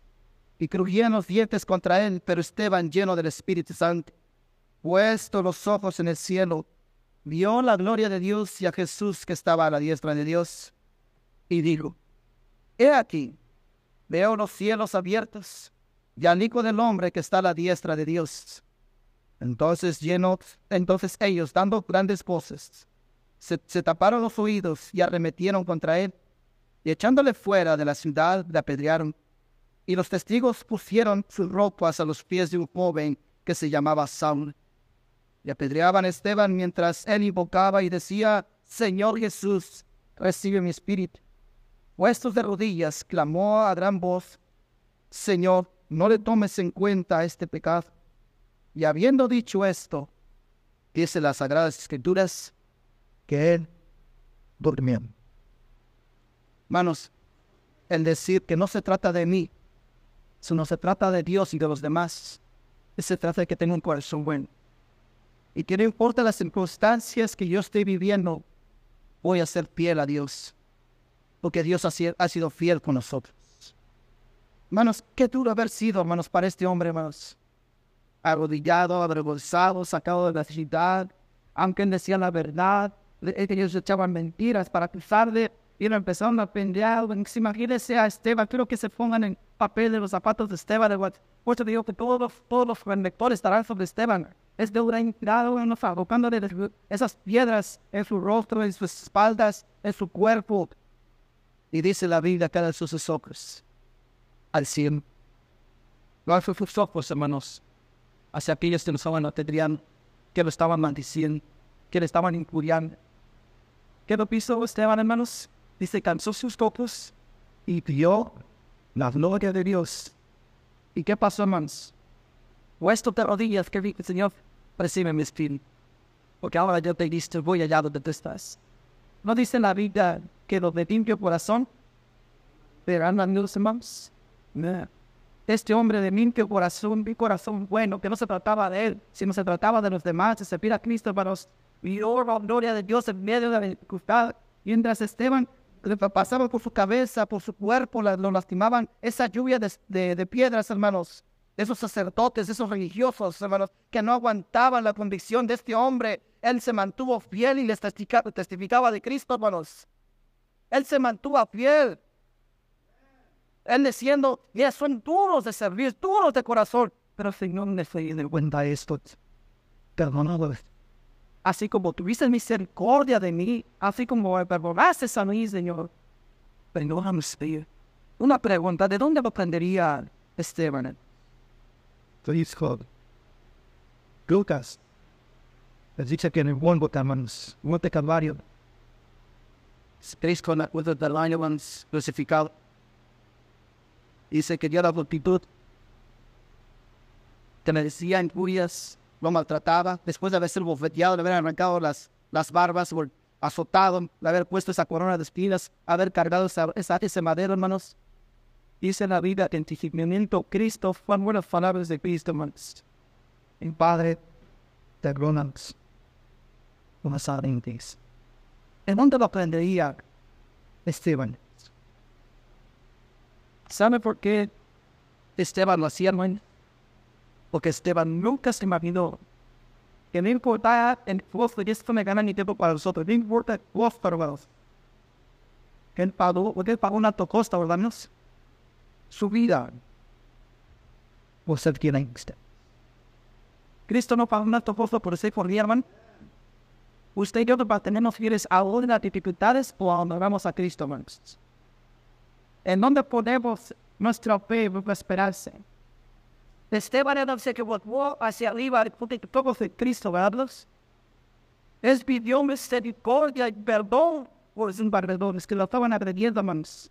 y crujían los dientes contra él, pero Esteban, lleno del Espíritu Santo, puesto los ojos en el cielo, vio la gloria de Dios y a Jesús que estaba a la diestra de Dios, y dijo, He aquí, veo los cielos abiertos y al Hijo del Hombre que está a la diestra de Dios. Entonces lleno, entonces ellos, dando grandes voces, se, se taparon los oídos y arremetieron contra él, y echándole fuera de la ciudad le apedrearon. Y los testigos pusieron sus ropas a los pies de un joven que se llamaba Saúl y apedreaban a Esteban mientras él invocaba y decía, Señor Jesús, recibe mi espíritu. Puestos de rodillas, clamó a gran voz, Señor, no le tomes en cuenta este pecado. Y habiendo dicho esto, dice las Sagradas Escrituras que él durmió. Hermanos, el decir que no se trata de mí, sino se trata de Dios y de los demás, se trata de que tenga un corazón bueno Y que no importa las circunstancias que yo esté viviendo, voy a ser fiel a Dios. Porque Dios ha, si- ha sido fiel con nosotros. Hermanos, qué duro haber sido, hermanos, para este hombre, hermanos. Arrodillado, avergonzado, sacado de la ciudad. Aunque él decía la verdad, ellos echaban mentiras para acusarle. Y él empezaron a pelear. Imagínense a Esteban, quiero que se pongan en papel de los zapatos de Esteban. Por eso digo que todos todos los lectores estarán sobre Esteban. Es de un grado, colocándole esas piedras en su rostro, en sus espaldas, en su cuerpo. Y dice la Biblia que de sus ojos al cielo. Fue sus ojos, hermanos, hacia aquellos que no estaban atendriendo, que lo estaban maldiciendo, que le estaban injuriando. ¿Qué lo hizo Esteban, hermanos? Dice, cansó sus ojos y vio la gloria de Dios. ¿Y qué pasó, hermanos? Puesto de rodillas, que dice, Señor, recibe mi espíritu, porque ahora yo te distribuyo allá donde tú estás. ¿No dice la Biblia que los de limpio corazón verán a Dios, hermanos? No. Este hombre de limpio corazón, mi corazón bueno, que no se trataba de él, sino se trataba de los demás, de servir a Cristo, hermanos. Vio la gloria de Dios en medio de la dificultad. Mientras Esteban le pasaba por su cabeza, por su cuerpo, lo lastimaban, esa lluvia de, piedras, hermanos. Esos sacerdotes, esos religiosos, hermanos, que no aguantaban la convicción de este hombre. Él se mantuvo fiel y les testifica- testificaba de Cristo, hermanos. Él se mantuvo fiel. Él diciendo, ya son duros de servir, duros de corazón. Pero el Señor de cuenta esto. Perdonado. Así como tuviste misericordia de mí, así como me perdonaste a mí, Señor. Perdóname, Señor. Una pregunta, ¿de dónde aprendería Esteban? Hijo. Lucas. Les dice que en el buen hermanos, Monte Calvario, Cristo en la cruz del año crucificado. Dice que dio la multitud que le decía injurias, lo maltrataba, después de haber sido bofeteado, de haber arrancado las, las barbas, o azotado, de haber puesto esa corona de espinas, haber cargado esa, esa- ese madero, hermanos. Dice la Biblia que en Cristo fueron buenas palabras de Cristo, hermanos. en Padre, perdónanos. Saben dice. ¿En dónde lo aprendería Esteban? ¿Sabe por qué Esteban lo hacía, hermano? Porque Esteban nunca se imaginó que no importaba el costo, y esto me gana ni tiempo para nosotros, no importa el costo, hermanos. Él pagó, porque él pagó un alto costo, ¿verdad, hermanos? Su vida. Por ser quien es. Cristo no pagó un alto costo por ser por mí, hermano. Usted y yo mantenemos fieles aún en las dificultades o adoramos a Cristo, hermanos. ¿En dónde ponemos nuestra fe y esperanza? Esteban era el que volvió hacia arriba de todos de Cristo, ¿verdad? Es pidió misericordia y perdón por sus perdedores que lo estaban agrediendo, hermanos.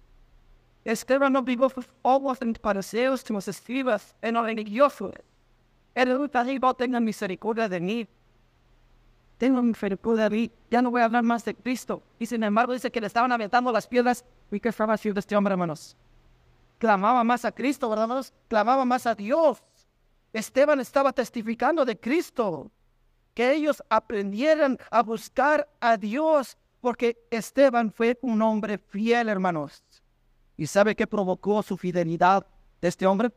Esteban no vivió obras en pareceos como se escribas en lo religioso. Él nunca dijo, tengan misericordia de mí. Tengo misericordia de mí. Ya no voy a hablar más de Cristo. Y sin embargo dice que le estaban aventando las piedras. ¿Y qué estaba haciendo este hombre, hermanos? Clamaba más a Cristo, ¿verdad? Clamaba más a Dios. Esteban estaba testificando de Cristo. Que ellos aprendieran a buscar a Dios. Porque Esteban fue un hombre fiel, hermanos. ¿Y sabe qué provocó su fidelidad de este hombre?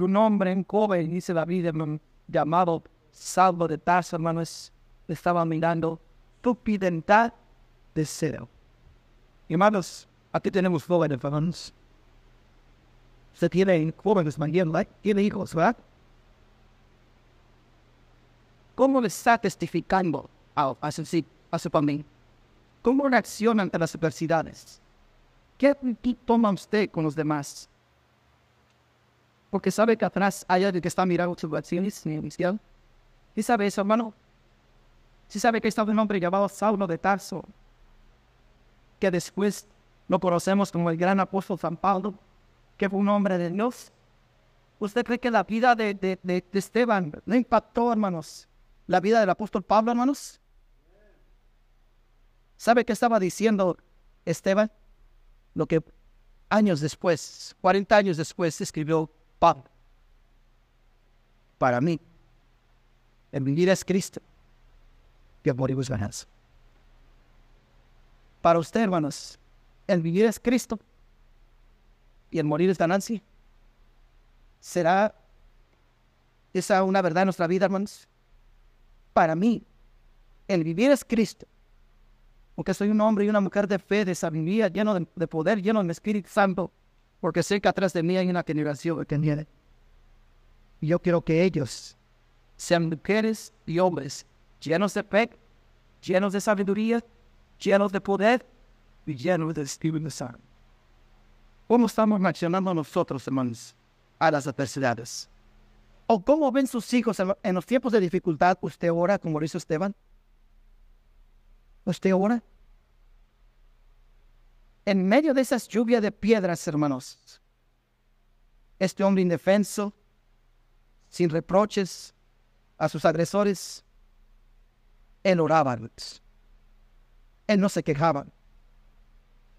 un hombre en joven, dice la mm, llamado Salvo de Tarso, hermanos, estaba mirando tu fidelidad de cero. Hermanos, aquí tenemos jóvenes, hermanos. Usted tiene jóvenes mañana, tiene hijos, ¿verdad? ¿Cómo le está testificando a, a, su, a su familia? ¿Cómo reacciona ante las adversidades? ¿Qué toma usted con los demás? Porque sabe que atrás hay alguien que está mirando sus acciones inicial. ¿Y sabe eso, hermano? Si sabe que estaba un hombre llamado Saulo de Tarso, que después lo conocemos como el gran apóstol San Pablo, que fue un hombre de Dios. ¿Usted cree que la vida de, de, de, Esteban no impactó, hermanos? La vida del apóstol Pablo, hermanos. ¿Sabe qué estaba diciendo Esteban? Lo que años después, 40 años después, escribió Pablo. Para mí, El vivir es Cristo. Que morir es ganancia. Para usted, hermanos, el vivir es Cristo y el morir es ganancia. ¿Será esa una verdad en nuestra vida, hermanos? Para mí, el vivir es Cristo. Porque soy un hombre y una mujer de fe, de sabiduría, lleno de, de poder, lleno del Espíritu Santo. Porque sé que atrás de mí hay una generación que viene. Y yo quiero que ellos sean mujeres y hombres llenos de fe, llenos de sabiduría, llenos de poder y llenos de Espíritu Santo. ¿Cómo estamos reaccionando nosotros, hermanos, a las adversidades? ¿O cómo ven sus hijos en, los tiempos de dificultad? ¿Usted ora como lo Esteban? ¿Usted ora? En medio de esas lluvias de piedras, hermanos, este hombre indefenso, sin reproches a sus agresores, él oraba. Él no se quejaba.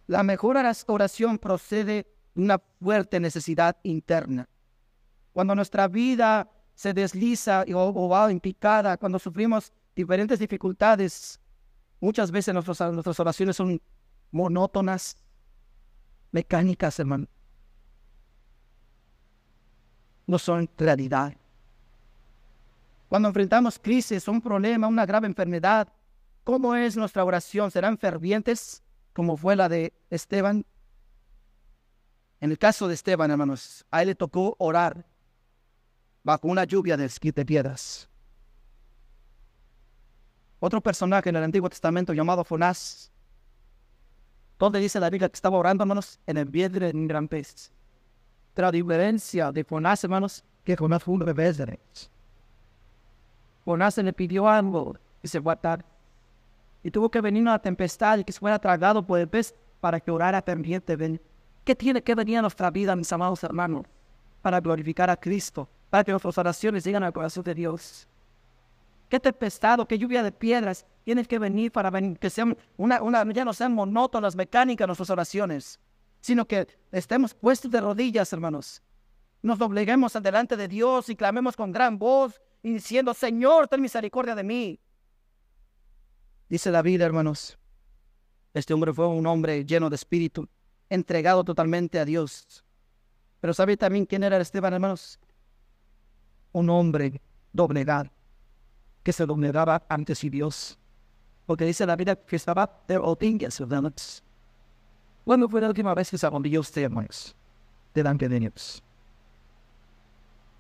La mejor oración procede de una fuerte necesidad interna. Cuando nuestra vida se desliza o, va en picada, cuando sufrimos diferentes dificultades, muchas veces nuestras, nuestras oraciones son monótonas, mecánicas, hermano. No son realidad. Cuando enfrentamos crisis, un problema, una grave enfermedad, ¿cómo es nuestra oración? ¿Serán fervientes como fue la de Esteban? En el caso de Esteban, hermanos, a él le tocó orar bajo una lluvia de esquí de piedras. Otro personaje en el Antiguo Testamento llamado Fonás, donde dice la Biblia que estaba orando, hermanos, en el vientre de un gran pez. Pero a diferencia de Fonás, hermanos, Que con fue un revés de ellos. Jonás se le pidió algo y se fue a. Y tuvo que venir una tempestad y que fuera tragado por el pez para que orara fervientemente. ¿Qué tiene que venir a nuestra vida, mis amados hermanos? Para glorificar a Cristo, para que nuestras oraciones lleguen al corazón de Dios. ¿Qué tempestad o qué lluvia de piedras tiene que venir para que sean una, ya no sean monótonas, mecánicas nuestras oraciones, sino que estemos puestos de rodillas, hermanos, nos dobleguemos delante de Dios y clamemos con gran voz y diciendo, Señor, ten misericordia de mí. Dice David, hermanos, este hombre fue un hombre lleno de espíritu, entregado totalmente a Dios. Pero ¿sabe también quién era Esteban, hermanos? Un hombre doblegado, que se doblegaba ante sí Dios. Porque dice la Biblia que estaba de rodillas, hermanos. ¿Cuándo fue la última vez que se arrodilló usted, hermanos? Delante de Dios.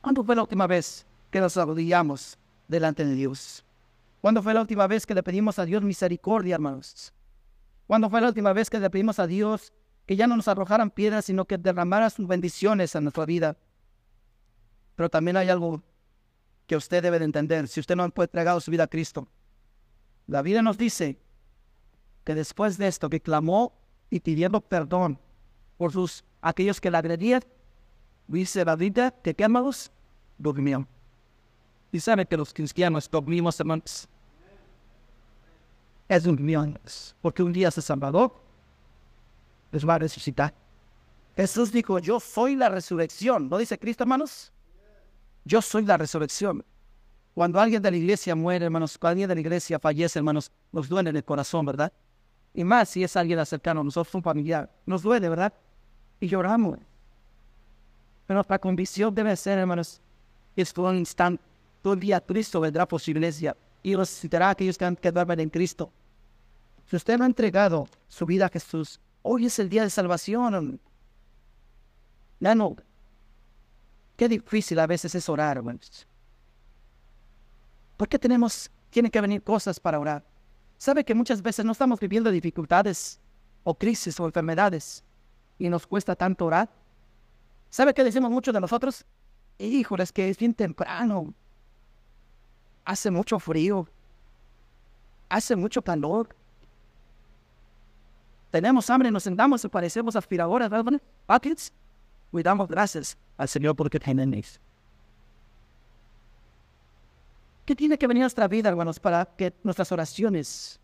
¿Cuándo fue la última vez que nos arrodillamos delante de Dios? ¿Cuándo fue la última vez que le pedimos a Dios misericordia, hermanos? ¿Cuándo fue la última vez que le pedimos a Dios que ya no nos arrojaran piedras, sino que derramara sus bendiciones en nuestra vida? Pero también hay algo que usted debe de entender. Si usted no ha entregado su vida a Cristo, la Biblia nos dice que después de esto, que clamó y pidiendo perdón por aquellos que la agredían, dice la Biblia que ¿qué, amados? Durmió. Y que los cristianos dormimos, hermanos. Es dormimos, porque un día se Salvador les va a resucitar. Jesús dijo, yo soy la resurrección. ¿No dice Cristo, hermanos? Yo soy la resurrección. Cuando alguien de la iglesia muere, hermanos, cuando alguien de la iglesia fallece, hermanos, nos duele en el corazón, ¿verdad? Y más si es alguien cercano a nosotros, un familiar. Nos duele, ¿verdad? Y lloramos. Pero nuestra convicción debe ser, hermanos, es un instante. Todo el día Cristo vendrá por su iglesia y resucitará a aquellos que, han, que duermen en Cristo. Si usted no ha entregado su vida a Jesús, hoy es el día de salvación. Ya no. Qué difícil a veces es orar, hermanos. ¿Por qué tenemos, tienen que venir cosas para orar? ¿Sabe que muchas veces no estamos viviendo dificultades o crisis o enfermedades y nos cuesta tanto orar? ¿Sabe qué decimos muchos de nosotros? Híjole, es que es bien temprano. Hace mucho frío. Hace mucho calor. Tenemos hambre, nos sentamos y parecemos aspiradoras, ¿verdad? Buckets. Y damos gracias al Señor porque tenemos. ¿Qué tiene que venir a nuestra vida, hermanos, para que nuestras oraciones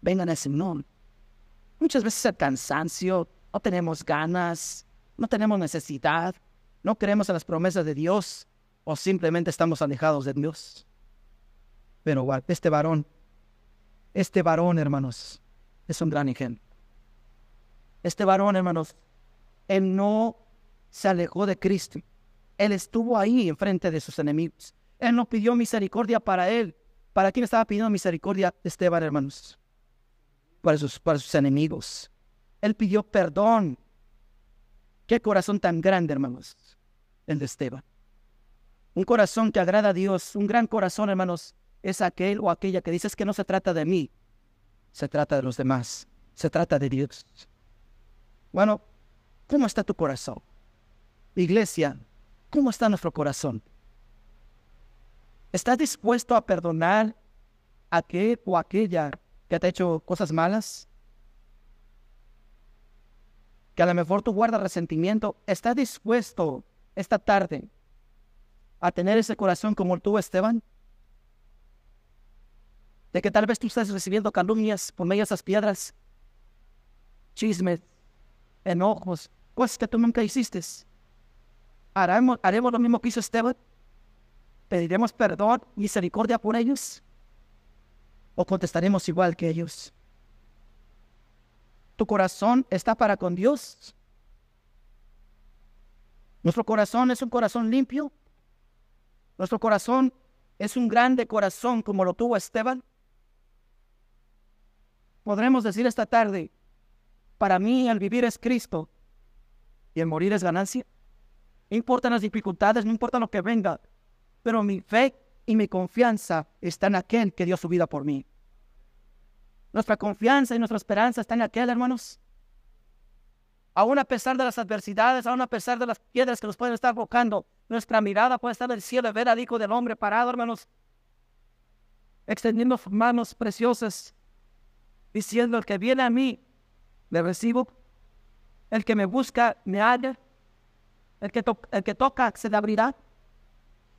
vengan al Señor? Muchas veces el cansancio, no tenemos ganas, no tenemos necesidad, no creemos en las promesas de Dios o simplemente estamos alejados de Dios. Pero este varón, este varón, hermanos, es un gran ejemplo. Este varón, hermanos, él no se alejó de Cristo. Él estuvo ahí enfrente de sus enemigos. Él no pidió misericordia para él. ¿Para quién estaba pidiendo misericordia Esteban, hermanos? Para sus, para sus enemigos. Él pidió perdón. Qué corazón tan grande, hermanos, el de Esteban. Un corazón que agrada a Dios, un gran corazón, hermanos, es aquel o aquella que dices que no se trata de mí, se trata de los demás, se trata de Dios. Bueno, ¿cómo está tu corazón? Iglesia, ¿cómo está nuestro corazón? ¿Estás dispuesto a perdonar a aquel o aquella que te ha hecho cosas malas? Que a lo mejor tú guardas resentimiento. ¿Estás dispuesto esta tarde a tener ese corazón como tú, Esteban? De que tal vez tú estás recibiendo calumnias por medio de esas piedras, chismes, enojos, cosas que tú nunca hiciste. ¿Haremos, ¿Haremos lo mismo que hizo Esteban? ¿Pediremos perdón, misericordia por ellos? ¿O contestaremos igual que ellos? ¿Tu corazón está para con Dios? ¿Nuestro corazón es un corazón limpio? ¿Nuestro corazón es un grande corazón como lo tuvo Esteban? Podremos decir esta tarde, para mí el vivir es Cristo y el morir es ganancia. No importan las dificultades, no importa lo que venga, pero mi fe y mi confianza están en aquel que dio su vida por mí. Nuestra confianza y nuestra esperanza están en aquel, hermanos. Aún a pesar de las adversidades, aún a pesar de las piedras que nos pueden estar bocando, nuestra mirada puede estar en el cielo y ver al Hijo del Hombre parado, hermanos, extendiendo manos preciosas, diciendo, el que viene a mí, le recibo, el que me busca, me halla, el que, el que toca, se le abrirá.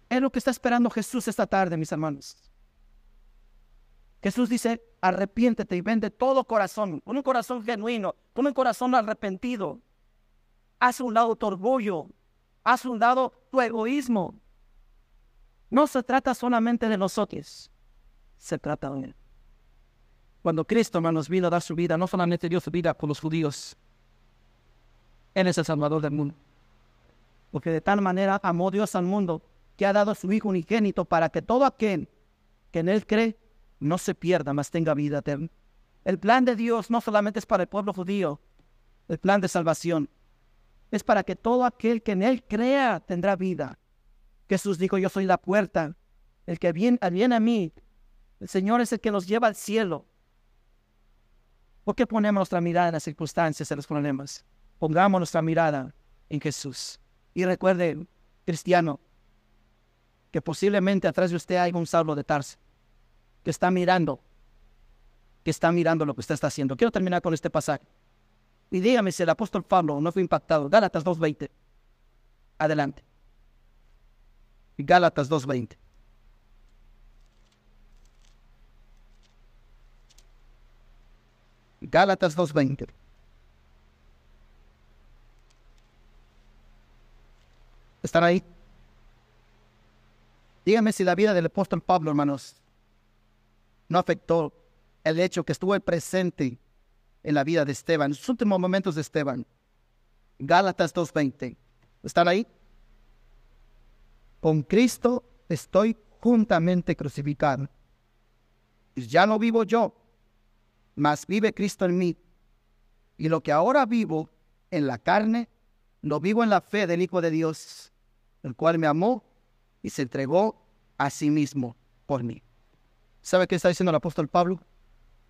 Es lo que está esperando Jesús esta tarde, mis hermanos. Jesús dice, arrepiéntete y vende todo corazón, con un corazón genuino, con un corazón arrepentido. Haz un lado tu orgullo, haz un lado tu egoísmo. No se trata solamente de nosotros, se trata de Él. Cuando Cristo, hermanos, vino a dar su vida, no solamente dio su vida por los judíos, Él es el Salvador del mundo. Porque de tal manera amó Dios al mundo que ha dado a su Hijo unigénito para que todo aquel que en Él cree no se pierda, mas tenga vida eterna. El plan de Dios no solamente es para el pueblo judío, el plan de salvación es para que todo aquel que en Él crea tendrá vida. Jesús dijo, yo soy la puerta, el que viene, viene a mí, el Señor es el que nos lleva al cielo. ¿Por qué ponemos nuestra mirada en las circunstancias, en los problemas? Pongamos nuestra mirada en Jesús. Y recuerde, cristiano, que posiblemente atrás de usted hay un Saulo de Tarso, que está mirando, que está mirando lo que usted está haciendo. Quiero terminar con este pasaje. Y dígame si el apóstol Pablo no fue impactado. Gálatas 2.20. Adelante. Gálatas 2.20. Gálatas 2.20. ¿Están ahí? Dígame si la vida del apóstol Pablo, hermanos, no afectó el hecho que estuvo presente en la vida de Esteban, en sus últimos momentos de Esteban. Gálatas 2.20. ¿Están ahí? Con Cristo estoy juntamente crucificado. Ya no vivo yo, mas vive Cristo en mí. Y lo que ahora vivo en la carne, lo vivo en la fe del Hijo de Dios, el cual me amó y se entregó a sí mismo por mí. ¿Sabe qué está diciendo el apóstol Pablo?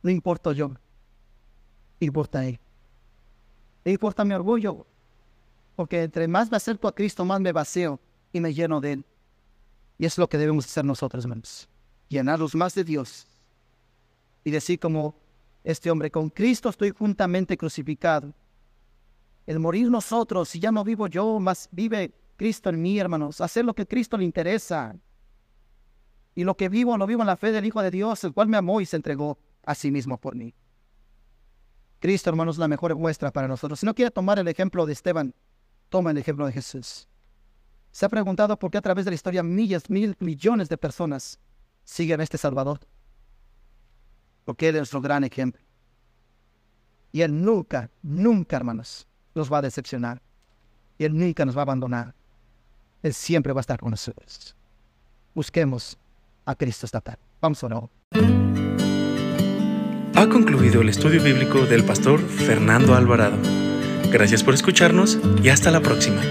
No importa yo, importa él. No importa mi orgullo, porque entre más me acerco a Cristo, más me vacío y me lleno de él. Y es lo que debemos hacer nosotros, hermanos. Llenarlos más de Dios y decir como este hombre, con Cristo estoy juntamente crucificado. El morir nosotros, si ya no vivo yo, más vive Cristo en mí, hermanos. Hacer lo que Cristo le interesa. Y lo que vivo, lo vivo en la fe del Hijo de Dios, el cual me amó y se entregó a sí mismo por mí. Cristo, hermanos, es la mejor muestra para nosotros. Si no quiere tomar el ejemplo de Esteban, toma el ejemplo de Jesús. Se ha preguntado por qué a través de la historia millas, mil millones de personas Sigan a este Salvador. Porque Él es nuestro gran ejemplo. Y Él nunca, nunca, hermanos, nos va a decepcionar. Y Él nunca nos va a abandonar. Él siempre va a estar con nosotros. Busquemos a Cristo esta tarde. Vamos a orar. Ha concluido el estudio bíblico del pastor Fernando Alvarado. Gracias por escucharnos y hasta la próxima.